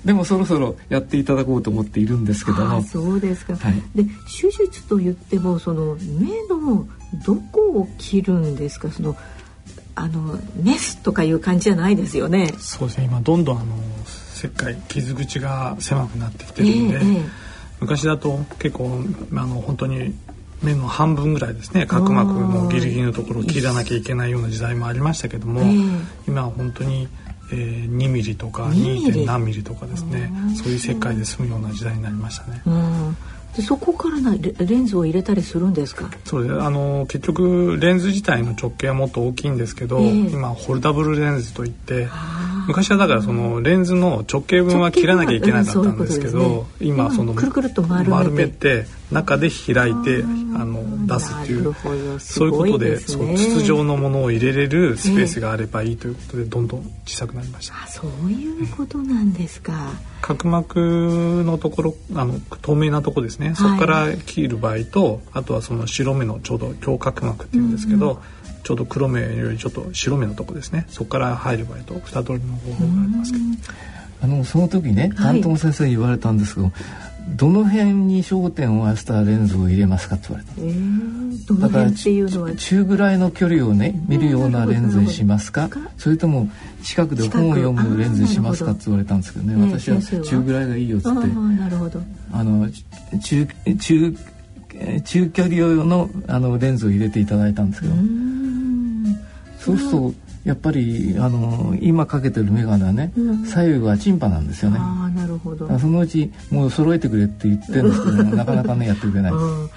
でもそろそろやっていただこうと思っているんですけども。そうですか。はい、で手術と言ってもその目のどこを切るんですか？そのあのメスとかいう感じじゃないですよね。そうですね。今どんどんあの切開傷口が狭くなってきてるんで、えーえー、昔だと結構あの本当に目の半分ぐらいですね。角膜のギリギリのところを切らなきゃいけないような時代もありましたけども、えー、今は本当に、えー、2ミリとか 2. 何ミリとかですね。そういう切開で済むような時代になりましたね。でそこからなレンズを入れたりするんですか？そうです。あの結局レンズ自体の直径はもっと大きいんですけど、えー、今ホルダブルレンズといって昔はだからそのレンズの直径分は切らなきゃいけなかったんですけど、うんね、今そのくるくると丸めて中で開いてあの出すっていうそういうことで、ね、そう筒状のものを入れれるスペースがあればいいということで、どんどん小さくなりました。あそういうことなんですか。角膜のところあの透明なとこですね、そこから切る場合とあとはその白目のちょうど強角膜っていうんですけど、うんうん。ちょうど黒目よりちょっと白目のとこですね。そこから入る場合と二通りの方法がありますけど。あのその時ね担当の先生に言われたんですけど、はい、どの辺に焦点を合わせたレンズを入れますかって言われた、えー、だから中ぐらいの距離をね見るようなレンズにしますか？それとも近くで本を読むレンズにしますかって言われたんですけどね。私は中ぐらいがいいよっつってあの中中中距離用のあのレンズを入れていただいたんですけど。そうするとやっぱりあの今かけてる眼鏡はね、うん、左右はチンパなんですよね。あなるほどそのうちもう揃えてくれって言ってるんですけど なかなかねやってくれない。うん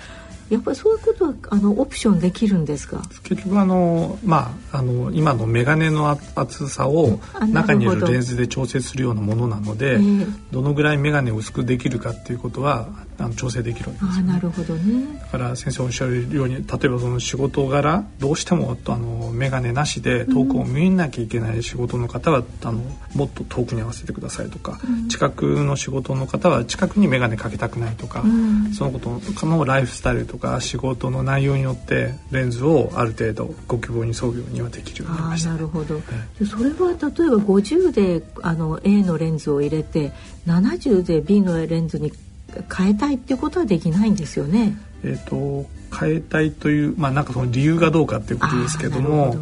やっぱりそういうことはあのオプションできるんですか？結局あのまああの今の眼鏡の厚さを中にいるレンズで調整するようなものなので、えー、どのぐらい眼鏡を薄くできるかっていうことはあの調整できるわけです、ね、あなるほどね。だから先生おっしゃるように例えばその仕事柄どうしてもあの眼鏡なしで遠くを見なきゃいけない仕事の方は、うん、あのもっと遠くに合わせてくださいとか、うん、近くの仕事の方は近くに眼鏡かけたくないとか、うん、そのことのライフスタイルとか仕事の内容によってレンズをある程度ご希望に沿うようにはできるようになりました、ね、なるほど、それは例えば50であの A のレンズを入れて70で B のレンズに変えたいっていうことはできないんですよね？えーと、変えたいという、まあ、なんかその理由がどうかっていうことですけども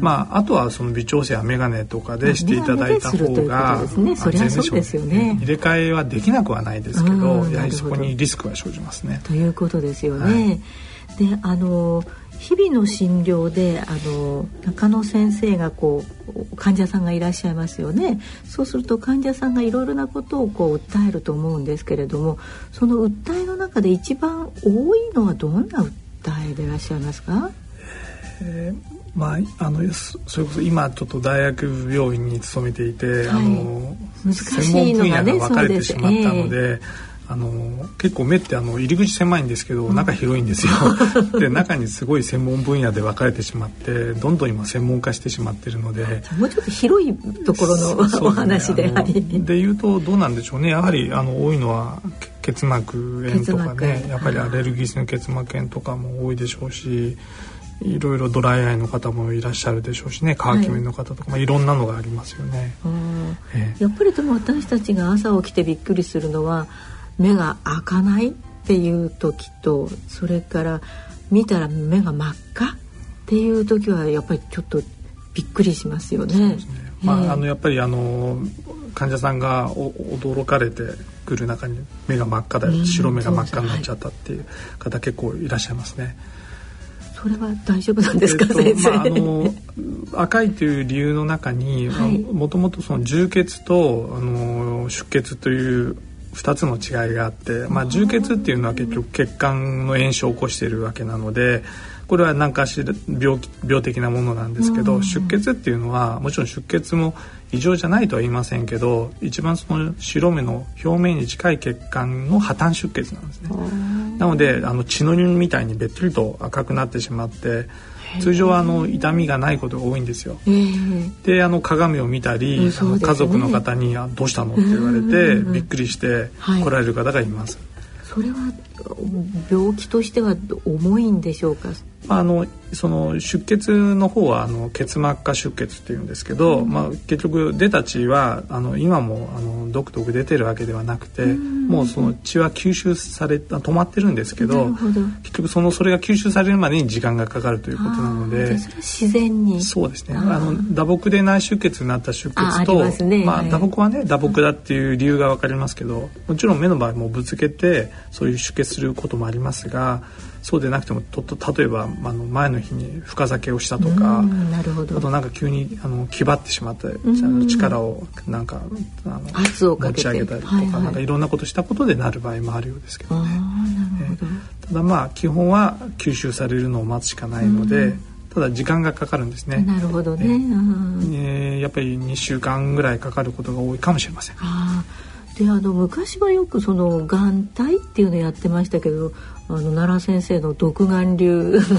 まあ、あとはその微調整や眼鏡とかでしていただいた方が、ね、そりゃそうですよね。入れ替えはできなくはないですけど、やはりそこにリスクは生じますね。ということですよね。はい、であの日々の診療であの中野先生がこう患者さんがいらっしゃいますよね。そうすると患者さんがいろいろなことをこう訴えると思うんですけれどもその訴えの中で一番多いのはどんな訴えでいらっしゃいますか、えーまあ、あのそれこそ今ちょっと大学病院に勤めていて、はい、あの専門分野が分かれてしまったので。あの結構目ってあの入り口狭いんですけど中広いんですよ。で中にすごい専門分野で分かれてしまってどんどん今専門化してしまってるので。もうちょっと広いところの、ね、お話で。で言うとどうなんでしょうね。やはりあの多いのは結膜炎とかねやっぱりアレルギー性の結膜炎とかも多いでしょうし。いろいろドライアイの方もいらっしゃるでしょうしね。乾き目の方とか、はい。まあ、いろんなのがありますよね、えー、やっぱりでも私たちが朝起きてびっくりするのは目が開かないっていう時とそれから見たら目が真っ赤っていう時はやっぱりちょっとびっくりしますよね。ね。まあ、あのやっぱりあの患者さんが驚かれてくる中に目が真っ赤だよ白目が真っ赤になっちゃったっていう方結構いらっしゃいますね。それは大丈夫なんですか、えー、先生、まあ、あの赤いという理由の中にもともとその充血とあの出血という2つの違いがあって、まあ、充血っていうのは結局血管の炎症を起こしているわけなのでこれは何かしら病病的なものなんですけど、出血っていうのはもちろん出血も異常じゃないとは言いませんけど一番その白目の表面に近い血管の破綻出血なんですね。なのであの血のりみたいにべっとりと赤くなってしまって通常はあの痛みがないことが多いんですよ。であの鏡を見たり、あの家族の方に「どうしたの?」って言われてびっくりして来られる方がいます。それは病気としては重いんでしょうか？あのその出血の方はあの結膜下出血っていうんですけど、うん、まあ、結局出た血はあの今もあのドクドク出てるわけではなくて、うん、もうその血は吸収され止まってるんですけど結局そのそれが吸収されるまでに時間がかかるということなので自然に。そうですね。あの打撲で内出血になった出血とま、ね,、まあ、打撲はね打撲だっていう理由が分かりますけどもちろん目の場合もぶつけてそういう出血することもありますが。そうでなくても例えばあの前の日に深酒をしたとかなるほどあとなんか急にあの気張ってしまって力をなんかあの持ち上げたりとかはいはい、なんかいろんなことしたことでなる場合もあるようですけどね。ただまあ基本は吸収されるのを待つしかないので。ただ時間がかかるんですね。なるほどね。えー、やっぱり2週間ぐらいかかることが多いかもしれません。であの昔はよくその眼帯っていうのやってましたけどあの奈良先生の独眼流の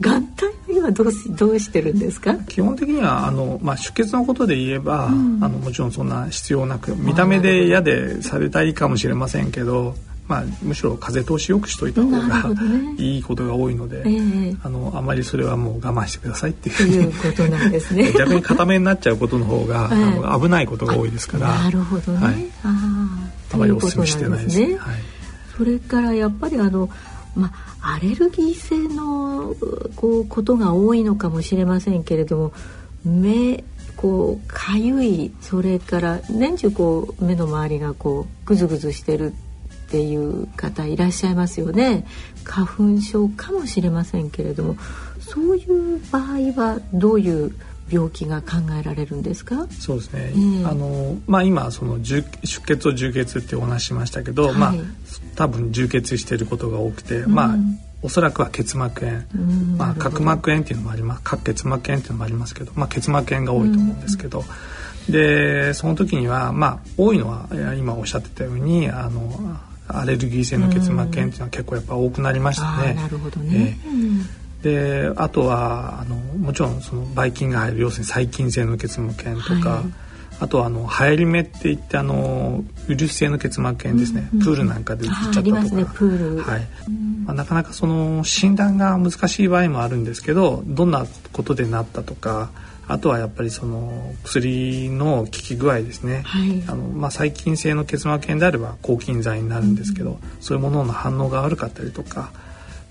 眼帯はどうしどうしてるんですか？基本的にはあの、まあ、出血のことで言えば、うん、あのもちろんそんな必要なく見た目で嫌でされたいかもしれませんけど。まあ、むしろ風通しよくしといた方が、ね、いいことが多いので、えー、あのあまりそれはもう我慢してくださいっていう。ことなんですね。逆に固めになっちゃうことの方が、えー、あの危ないことが多いですから。なるほどね、はい、ああまりお勧めしてないですね。はい。それからやっぱりあのまあ、アレルギー性のこうことが多いのかもしれませんけれども目こうかゆいそれから年中こう目の周りがこうグズグズしてるっていう方いらっしゃいますよね。花粉症かもしれませんけれどもそういう場合はどういう病気が考えられるんですか？そうですね、えー、あのまあ、今その出血を充血ってお話しましたけど、はい、まあ、多分充血していることが多くて、うん、まあおそらくは結膜炎、うん、まあ、角膜炎っていうのもあります。角結膜炎っていうのもありますけど、まあ、結膜炎が多いと思うんですけど、うん、でその時にはまあ多いのは今おっしゃってたようにあのアレルギー性の結膜炎っていうのは結構やっぱ多くなりましたね。なるほどね、えーであとはあのもちろんそのばい菌が入る要するに細菌性の結膜炎とか、はい、あとはあの流行り目っていってあのウイルス性の結膜炎ですね、うんうん、プールなんかで映っちゃったとか、ね、はい。まあ、なかなかその診断が難しい場合もあるんですけどどんなことでなったとかあとはやっぱりその薬の効き具合ですね、はい、あのまあ、細菌性の結膜炎であれば抗菌剤になるんですけど、うん、そういうものの反応が悪かったりとか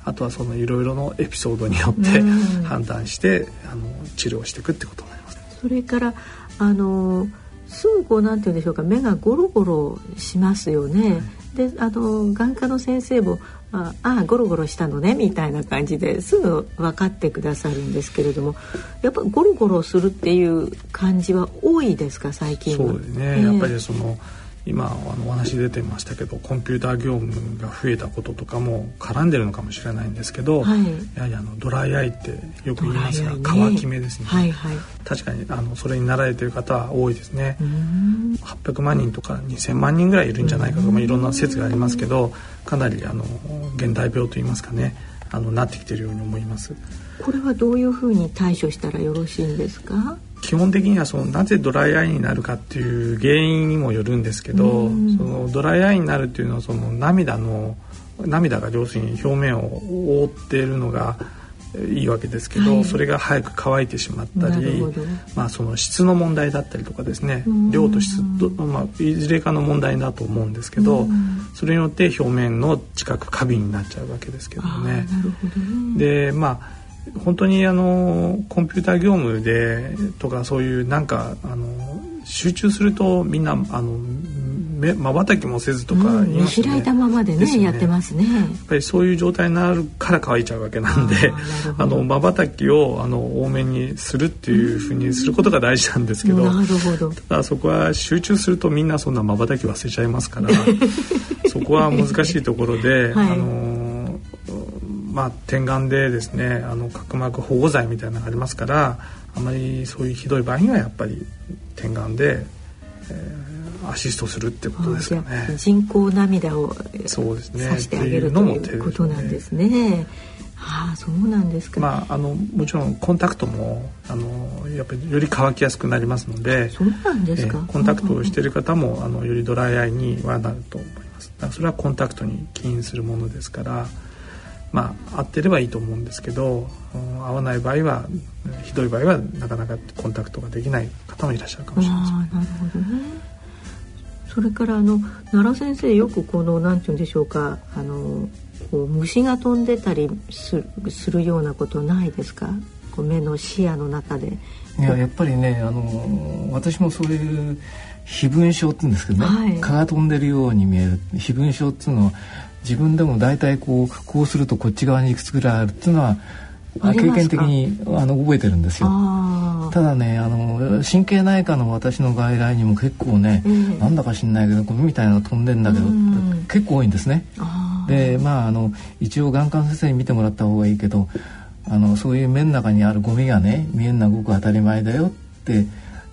あとはそのいろいろのエピソードによって判断して、あの治療していくってことになります。それからあのすぐこうなんて言うんでしょうか目がゴロゴロしますよね。であの眼科の先生もああゴロゴロしたのねみたいな感じですぐ分かってくださるんですけれどもやっぱゴロゴロするっていう感じは多いですか最近そうですね、えー、やっぱりその今あのお話出てましたけどコンピューター業務が増えたこととかも絡んでるのかもしれないんですけど、はい、やはりあのドライアイってよく言いますが、ね、乾き目ですね、はいはい、確かにあのそれになられてる方は多いですね。800万人とか2000万人ぐらいいるんじゃないかとか、まあ、いろんな説がありますけどかなりあの現代病といいますかね。あのなってきてるように思います。これはどういうふうに対処したらよろしいんですか？基本的にはそのなぜドライアイになるかっていう原因にもよるんですけど、そのドライアイになるっていうのはその涙の涙が要するに表面を覆っているのがいいわけですけど、はい、それが早く乾いてしまったり、まあ、その質の問題だったりとかですね量と質と、まあ、いずれかの問題だと思うんですけどそれによって表面の近くカビになっちゃうわけですけどね。でまあ本当にあのコンピューター業務でとかそういうなんかあの集中するとみんなあのまばたきもせずとかね、うん、開いたままでね、ね、やってますね。やっぱりそういう状態になるから乾いちゃうわけなんであのまばたきをあの多めにするっていうふうにすることが大事なんですけどなるほど。ただそこは集中するとみんなそんなまばたき忘れちゃいますから そこは難しいところで、はい、あのまあ、点眼でですねあの角膜保護剤みたいなのがありますからあまりそういうひどい場合にはやっぱり点眼で、えー、アシストするってことですよね。人工涙をそうですねしてあげるということなんですね。はあ、そうなんですか。まあ、あの、もちろんコンタクトも、あの、やっぱりより乾きやすくなりますので。そうなんですか。コンタクトをしている方も、あの、よりドライアイにはなると思います。それはコンタクトに起因するものですから。まあ合ってればいいと思うんですけど、合わない場合はひどい場合はなかなかコンタクトができない方もいらっしゃるかもしれません。なるほどね。それからあの奈良先生よくこのなんて言うんでしょうかあのこう虫が飛んでたりすするようなことないですか？こう目の視野の中で。いややっぱりねあの私もそういう飛蚊症って言うんですけどね、はい、蚊が飛んでるように見える。飛蚊症っていうのは自分でも大体こうこうするとこっち側にいくつぐらいあるっていうのは経験的にあの覚えてるんですよ。ただねあの神経内科の私の外来にも結構ね、えー、なんだか知んないけどゴミみたいなの飛んでんだけど、結構多いんですね。でまああの一応眼科先生に見てもらった方がいいけどあのそういう目の中にあるゴミがね見えんのはごく当たり前だよって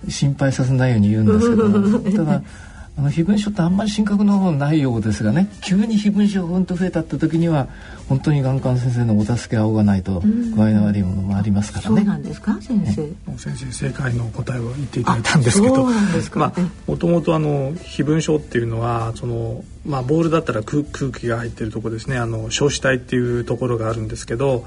心配させないように言うんですけど ただあの非分症ってあんまり深刻な方ないようですがね急に非分症がうんと増えたって時には本当に眼科先生のお助け合おうがないと具合の悪いものもありますからね。そうなんですか先生。ね、先生正解の答えを言っていただいたんですけど、まあもともとあの非分症っていうのはそのまあボールだったら空空気が入ってるところですねあの小子体っていうところがあるんですけど、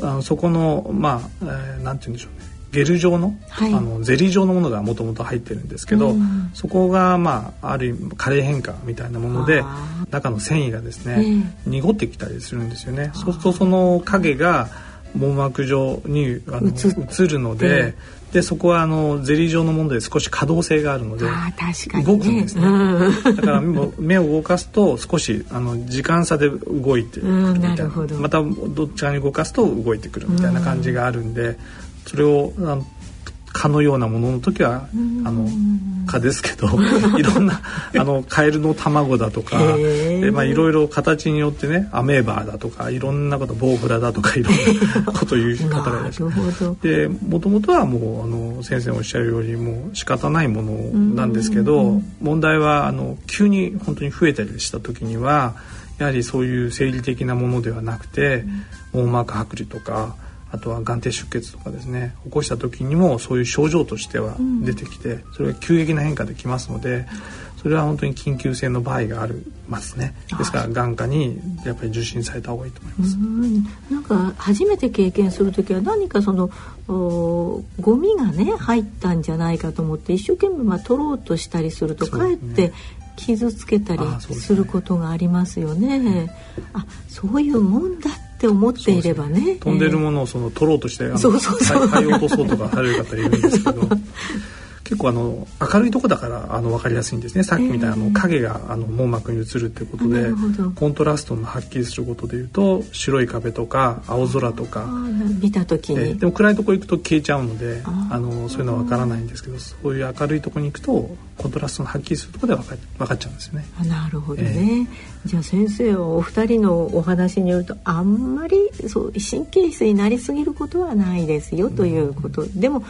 あのそこのまあ、えー、なんて言うんでしょうね。ゲル状の？はい、あのゼリー状のものがもともと入ってるんですけど、うん、そこが、まあ、ある意味加齢変化みたいなもので中の繊維がですね、えー、濁ってきたりするんですよね。そうするとその影が網膜上にあの映るので、でそこはあのゼリー状のもので少し可動性があるので動くんですね、だから目を動かすと少しあの時間差で動いてくるみたいな。またどっちかに動かすと動いてくるみたいな感じがあるんでそれを蚊のようなものの時はあの蚊ですけど いろんな あのカエルの卵だとかで、まあ、いろいろ形によってねアメーバーだとかいろんなことボウフラだとかいろんな こと言う方がいらっしゃる。でもともとはもうあの先生おっしゃるようにもう仕方ないものなんですけど問題はあの急に本当に増えたりした時にはやはりそういう生理的なものではなくて網膜剥離とか。あとは眼底出血とかですね起こした時にもそういう症状としては出てきて、うん、それが急激な変化できますのでそれは本当に緊急性の場合がありますね。ですから眼科にやっぱり受診された方がいいと思います。なんか初めて経験する時は何かそのゴミがね入ったんじゃないかと思って一生懸命まあ取ろうとしたりするとかえって傷つけたりすることがありますよね。あそういうもんだって思っていればね。飛んでるものをその取ろうとして、そうそうそう。落とそうとかされる方いるんですけど結構あの明るいとこだからあの分かりやすいんですね。さっきみたいなあの影があの網膜に映るっていうことで、コントラストのはっきりすることでいうと白い壁とか青空とか。見た時に、えー、でも暗いとこ行くと消えちゃうのであのそういうのは分からないんですけどそういう明るいとこに行くとコントラストのはっきりするところで分か分かっちゃうんですよね。なるほどね、えー、じゃあ先生はお二人のお話によるとあんまりそう神経質になりすぎることはないですよということ、うん、でも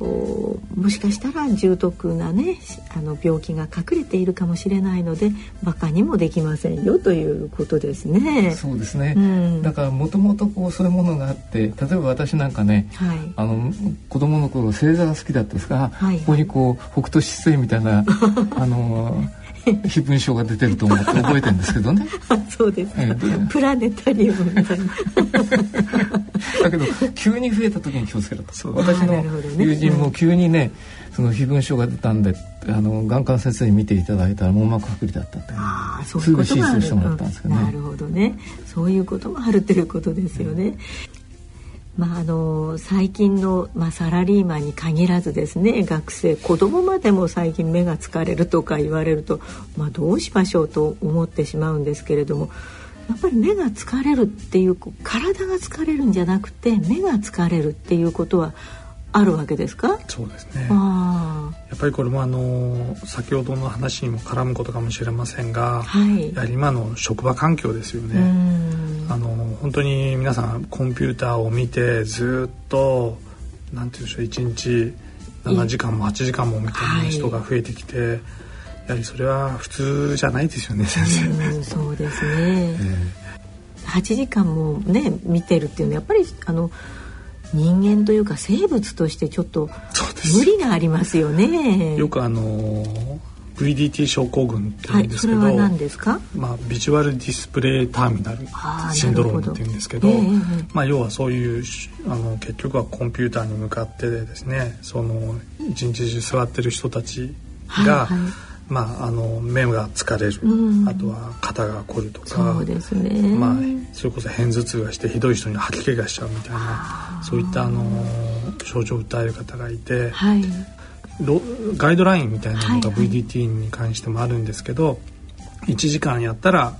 もしかしたら重篤なねあの病気が隠れているかもしれないのでバカにもできませんよということですね。そうですね、うん、だからもともとこうそういうものがあって例えば私なんかね、はい、あの子供の頃星座が好きだったですが、はい、ここにこう北斗七星みたいな あの非文書が出てると思って覚えてるんですけどね。そうです、えー、プラネタリウムみたいな。だけど急に増えた時に気をつけろと。私の友人も急にねその非文書が出たんであの眼科の先生に見ていただいたら網膜剥離だったって。あそういうことすぐ手術してもらったんですけどね。なるほどね。そういうこともあるっていうことですよね、うんまあ、あの最近の、まあ、サラリーマンに限らずですね学生子供までも最近目が疲れるとか言われると、まあ、どうしましょうと思ってしまうんですけれどもやっぱり目が疲れるっていう体が疲れるんじゃなくて目が疲れるっていうことはあるわけですか？そうですね。やっぱりこれもあの先ほどの話にも絡むことかもしれませんが、はい、やはり今の職場環境ですよね。あの本当に皆さんコンピューターを見てずっとなんていうんでしょう一日7時間も8時間も見てる人が増えてきて、はい、やはりそれは普通じゃないですよね先生。そうですね、えー、8時間もね見てるっていうのはやっぱりあの人間というか生物としてちょっと無理がありますよね。よくあの VDT 症候群って言うんですけど、はい、何ですか、まあ、ビジュアルディスプレイターミナルシンドロームって言うんですけど、えー、まあ、要はそういうあの結局はコンピューターに向かってですねその一日中座ってる人たちが、はいはいまあ、あの目が疲れる、うん、あとは肩が凝るとか。そうですね、まあ、それこそ片頭痛がしてひどい人に吐き気がしちゃうみたいなそういったあの症状を訴える方がいて、はい、ガイドラインみたいなのが VDT に関してもあるんですけど、はいはい、1時間やったら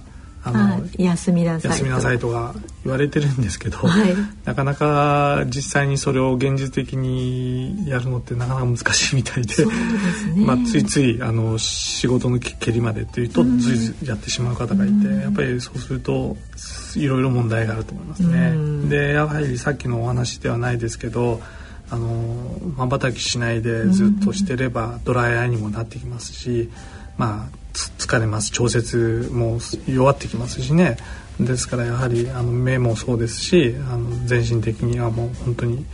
あの休みなさい休みなさいとか言われてるんですけど、はい、なかなか実際にそれを現実的にやるのってなかなか難しいみたいで、ね、まあ、ついついあの仕事の蹴りまでっていうとずいずいやってしまう方がいて、やっぱりそうするといろいろ問題があると思いますね。でやはりさっきのお話ではないですけどあの瞬きしないでずっとしてればドライアイにもなってきますし、まあ疲れます。調節も弱ってきますしね。ですからやはりあの目もそうですしあの全身的にはもう本当に、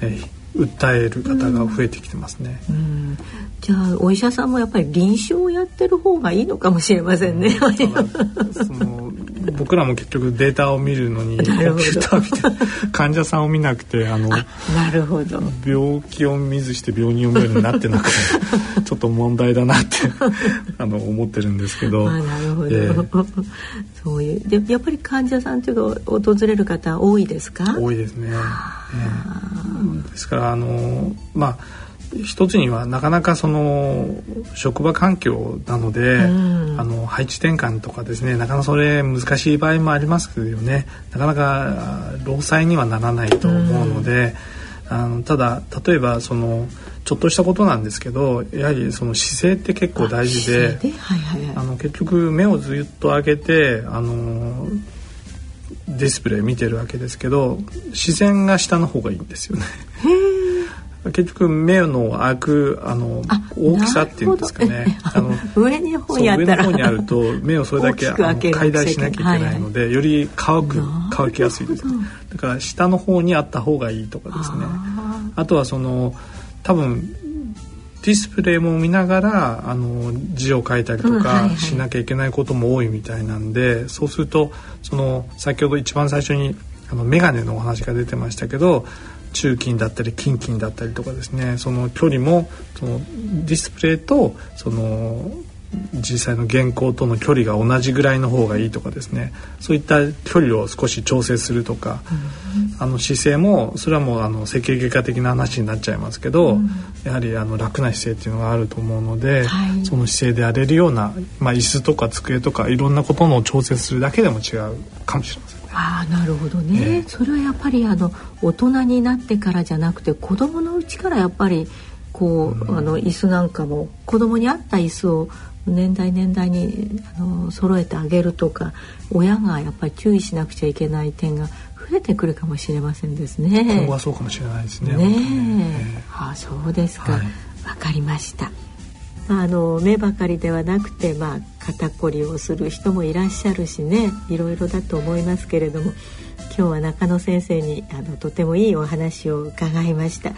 えー、訴える方が増えてきてますね、うん、じゃあお医者さんもやっぱり臨床をやってる方がいいのかもしれませんね、うん、その僕らも結局データを見るのに患者さんを見なくてあのなるほど。病気を見ずして病人を見るようになってなくてちょっと問題だなって あの思ってるんですけど。なるほど、えー、そういうでやっぱり患者さんというか訪れる方多いですか？多いですね。えー、ですからあのまあ一つにはなかなかその職場環境なので、うん、あの配置転換とかですねなかなかそれ難しい場合もありますよねなかなか労災にはならないと思うので、うん、あのただ例えばそのちょっとしたことなんですけどやはりその姿勢って結構大事であの結局目をずっと上げてあのディスプレイ見てるわけですけど視線が下の方がいいんですよね。結局目の開くあの大きさっていうんですかね。あの 上の方にあると目をそれだけ解体しなきゃいけないので、はい、より乾く乾きやすいですだから下の方にあった方がいいとかですね。あとはその多分ディスプレイも見ながらあの字を書いたりとかしなきゃいけないことも多いみたいなんで、うんはいはい、そうするとその先ほど一番最初にあの眼鏡のお話が出てましたけど中近だったり近々だったりとかですねその距離もそのディスプレイとその実際の原稿との距離が同じぐらいの方がいいとかですねそういった距離を少し調整するとか、うん、あの姿勢もそれはもうあの整形外科的な話になっちゃいますけど、うん、やはりあの楽な姿勢っていうのがあると思うので、はい、その姿勢でやれるような、まあ、椅子とか机とかいろんなことの調整するだけでも違うかもしれません。あなるほどね、えー、それはやっぱりあの大人になってからじゃなくて子供のうちからやっぱりこう、うん、あの椅子なんかも子供に合った椅子を年代年代にあの揃えてあげるとか親がやっぱり注意しなくちゃいけない点が増えてくるかもしれませんですね。今後はそうかもしれないですね。ねああそうですか。わ、はい、かりました。まあ、あの目ばかりではなくて、まあ、肩こりをする人もいらっしゃるしねいろいろだと思いますけれども今日は中野先生にあのとてもいいお話を伺いました。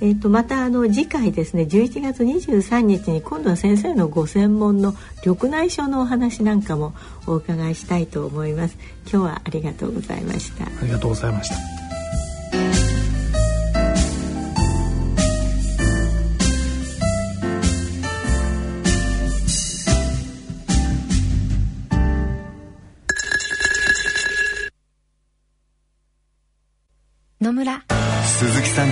えっ、ー、とまたあの次回ですね11月23日に今度は先生のご専門の緑内障のお話なんかもお伺いしたいと思います。今日はありがとうございました。ありがとうございました。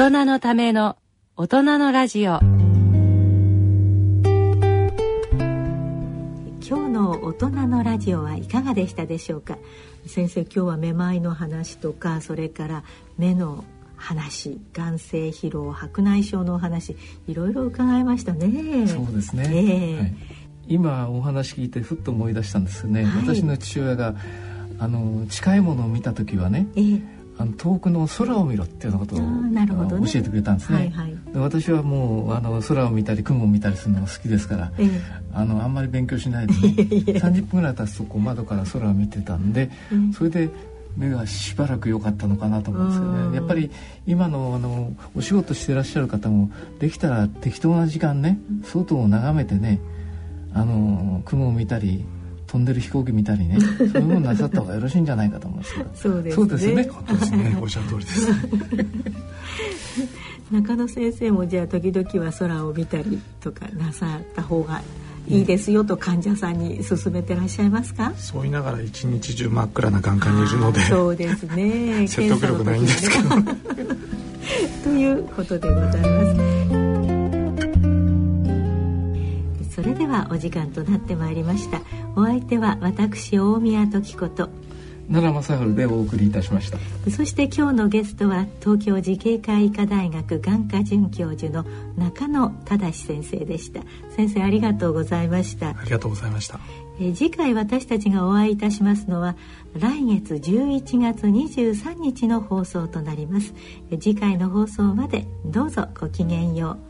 大人のための大人のラジオ。今日の大人のラジオはいかがでしたでしょうか？先生今日はめまいの話とかそれから目の話眼性疲労白内障のお話いろいろ伺いましたね。そうですね、えーはい、今お話聞いてふっと思い出したんですよね、はい、私の父親があの近いものを見た時はね、えーあの遠くの空を見ろっていうようなことを、ね、教えてくれたんですね。はいはい、で私はもうあの空を見たり雲を見たりするのが好きですから、ええ、あのあんまり勉強しないで ね30分ぐらい経つとこう窓から空を見てたんで、それで目がしばらく良かったのかなと思うんですよね。やっぱり今のあのお仕事してらっしゃる方もできたら適当な時間ね外を眺めてねあの雲を見たり飛んでる飛行機見たりね そういうものなさった方がよろしいんじゃないかと思うんですけど。そうですね。そうですね。ですね。おっしゃる通りです中野先生もじゃあ時々は空を見たりとかなさった方がいいですよと患者さんに勧めてらっしゃいますか、そう言いながら一日中真っ暗な眼科にいるので。そうですね。説得力ないんですけど。ということでございますそれではお時間となってまいりました。お相手は私大宮時子と奈良正治でお送りいたしました。そして今日のゲストは東京慈恵会医科大学眼科准教授の中野忠先生でした。先生ありがとうございました。ありがとうございました。え次回私たちがお会いいたしますのは来月11月23日の放送となります。次回の放送までどうぞごきげんよう